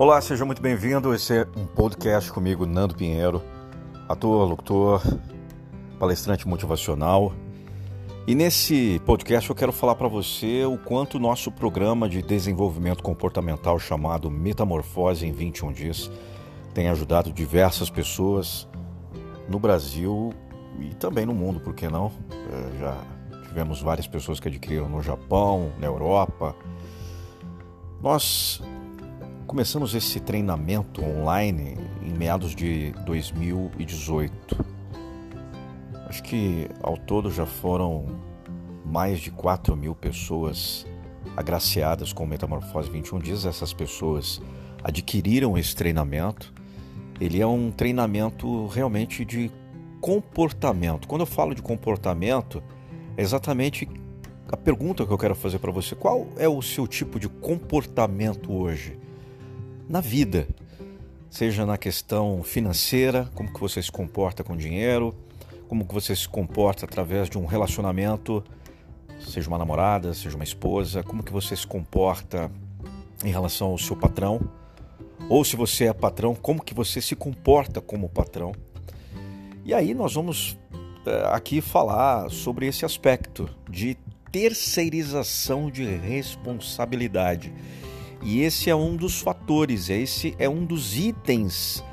Olá, seja muito bem-vindo. Esse é um podcast comigo, Nando Pinheiro, ator, locutor, palestrante motivacional. E nesse podcast eu quero falar para você o quanto o nosso programa de desenvolvimento comportamental chamado Metamorfose em 21 dias tem ajudado diversas pessoas no Brasil e também no mundo, por que não? É, já tivemos várias pessoas que adquiriram no Japão, na Europa. Nós Começamos esse treinamento online em meados de 2018. Acho que ao todo já foram mais de 4 mil pessoas agraciadas com Metamorfose 21 dias. Essas pessoas adquiriram esse treinamento. Ele é um treinamento realmente de comportamento. Quando eu falo de comportamento, é exatamente a pergunta que eu quero fazer para você: qual é o seu tipo de comportamento hoje? Na vida, seja na questão financeira, como que você se comporta com dinheiro, como que você se comporta através de um relacionamento, seja uma namorada, seja uma esposa, como que você se comporta em relação ao seu patrão, ou se você é patrão, como que você se comporta como patrão. E aí nós vamos eh, aqui falar sobre esse aspecto de terceirização de responsabilidade. E esse é um dos fatores, esse é um dos itens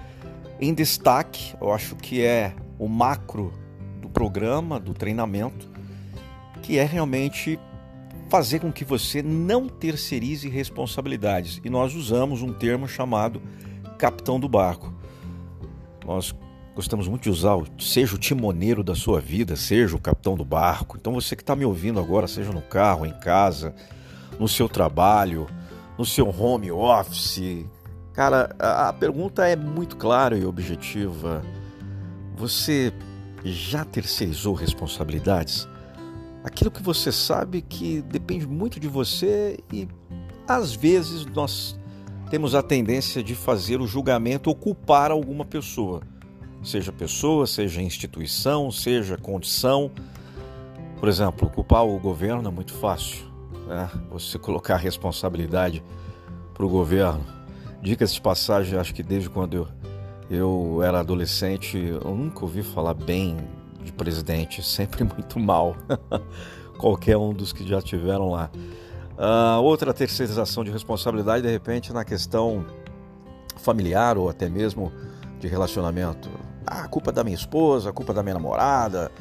em destaque, eu acho que é o macro do programa, do treinamento, que é realmente fazer com que você não terceirize responsabilidades. E nós usamos um termo chamado capitão do barco. Nós gostamos muito de usar, seja o timoneiro da sua vida, seja o capitão do barco. Então você que está me ouvindo agora, seja no carro, em casa, no seu trabalho, no seu home office? Cara, a pergunta é muito clara e objetiva. Você já terceirizou responsabilidades? Aquilo que você sabe que depende muito de você e às vezes nós temos a tendência de fazer o julgamento ou culpar alguma pessoa, seja pessoa, seja instituição, seja condição. Por exemplo, culpar o governo é muito fácil né? você colocar a responsabilidade para o governo. Dicas de passagem, acho que desde quando eu, eu era adolescente, eu nunca ouvi falar bem de presidente, sempre muito mal. Qualquer um dos que já tiveram lá. Uh, outra terceirização de responsabilidade, de repente, na questão familiar ou até mesmo de relacionamento. Ah, a culpa da minha esposa, a culpa da minha namorada,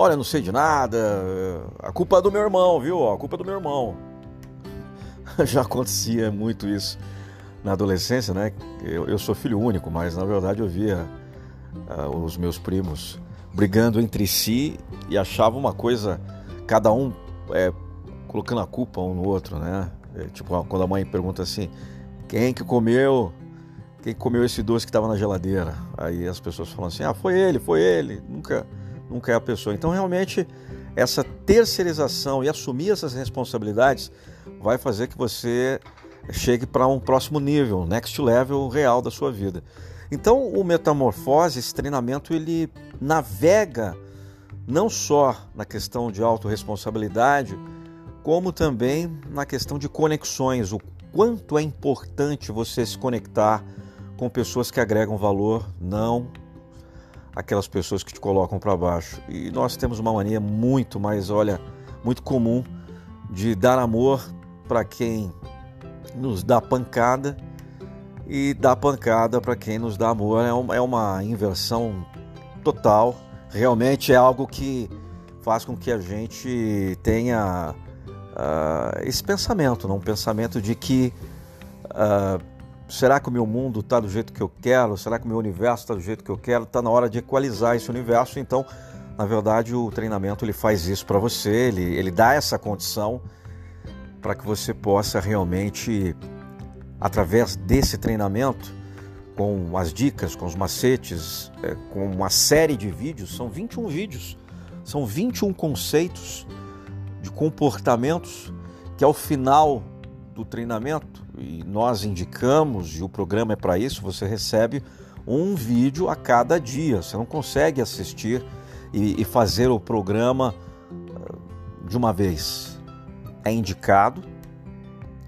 Olha, não sei de nada, a culpa é do meu irmão, viu? A culpa é do meu irmão. Já acontecia muito isso na adolescência, né? Eu, eu sou filho único, mas na verdade eu via uh, os meus primos brigando entre si e achavam uma coisa, cada um é, colocando a culpa um no outro, né? É, tipo, quando a mãe pergunta assim: quem que comeu? Quem comeu esse doce que estava na geladeira? Aí as pessoas falam assim: ah, foi ele, foi ele. Nunca nunca é a pessoa. Então, realmente, essa terceirização e assumir essas responsabilidades vai fazer que você chegue para um próximo nível, next level real da sua vida. Então, o metamorfose, esse treinamento, ele navega não só na questão de autorresponsabilidade, como também na questão de conexões, o quanto é importante você se conectar com pessoas que agregam valor, não aquelas pessoas que te colocam para baixo. E nós temos uma mania muito mais, olha, muito comum de dar amor para quem nos dá pancada e dar pancada para quem nos dá amor. É uma, é uma inversão total. Realmente é algo que faz com que a gente tenha uh, esse pensamento, não? um pensamento de que uh, Será que o meu mundo está do jeito que eu quero? Será que o meu universo está do jeito que eu quero? Está na hora de equalizar esse universo. Então, na verdade, o treinamento ele faz isso para você, ele, ele dá essa condição para que você possa realmente, através desse treinamento, com as dicas, com os macetes, é, com uma série de vídeos, são 21 vídeos, são 21 conceitos de comportamentos que ao final do treinamento, e nós indicamos, e o programa é para isso, você recebe um vídeo a cada dia. Você não consegue assistir e, e fazer o programa ah, de uma vez. É indicado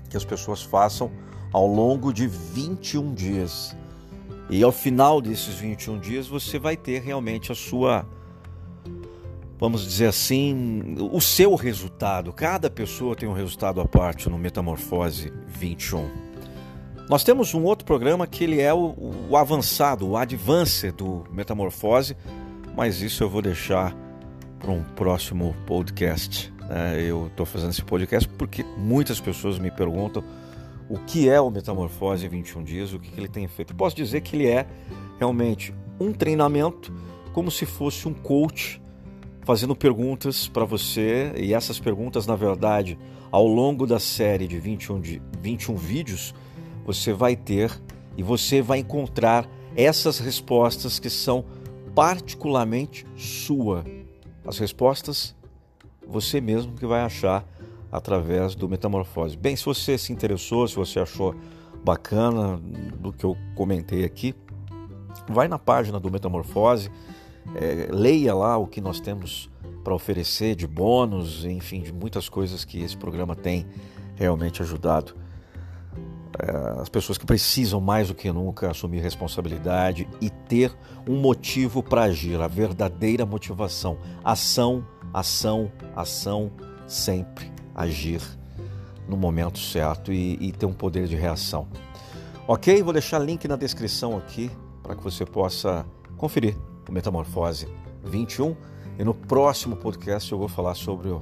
que as pessoas façam ao longo de 21 dias. E ao final desses 21 dias você vai ter realmente a sua, vamos dizer assim, o seu resultado. Cada pessoa tem um resultado à parte no Metamorfose 21. Nós temos um outro programa que ele é o, o avançado, o advance do Metamorfose, mas isso eu vou deixar para um próximo podcast. É, eu estou fazendo esse podcast porque muitas pessoas me perguntam o que é o Metamorfose em 21 Dias, o que, que ele tem feito. Posso dizer que ele é realmente um treinamento, como se fosse um coach fazendo perguntas para você, e essas perguntas, na verdade, ao longo da série de 21, de 21 vídeos, você vai ter e você vai encontrar essas respostas que são particularmente sua. As respostas você mesmo que vai achar através do Metamorfose. Bem, se você se interessou, se você achou bacana do que eu comentei aqui, vai na página do Metamorfose, é, leia lá o que nós temos para oferecer de bônus, enfim, de muitas coisas que esse programa tem realmente ajudado é, as pessoas que precisam mais do que nunca assumir responsabilidade e ter um motivo para agir, a verdadeira motivação. Ação, ação, ação, sempre agir no momento certo e, e ter um poder de reação. Ok? Vou deixar link na descrição aqui para que você possa conferir o Metamorfose 21 e no próximo podcast eu vou falar sobre o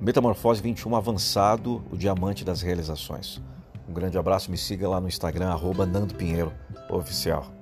Metamorfose 21 avançado, o diamante das realizações. Um grande abraço, me siga lá no Instagram, arroba Nando Pinheiro Oficial.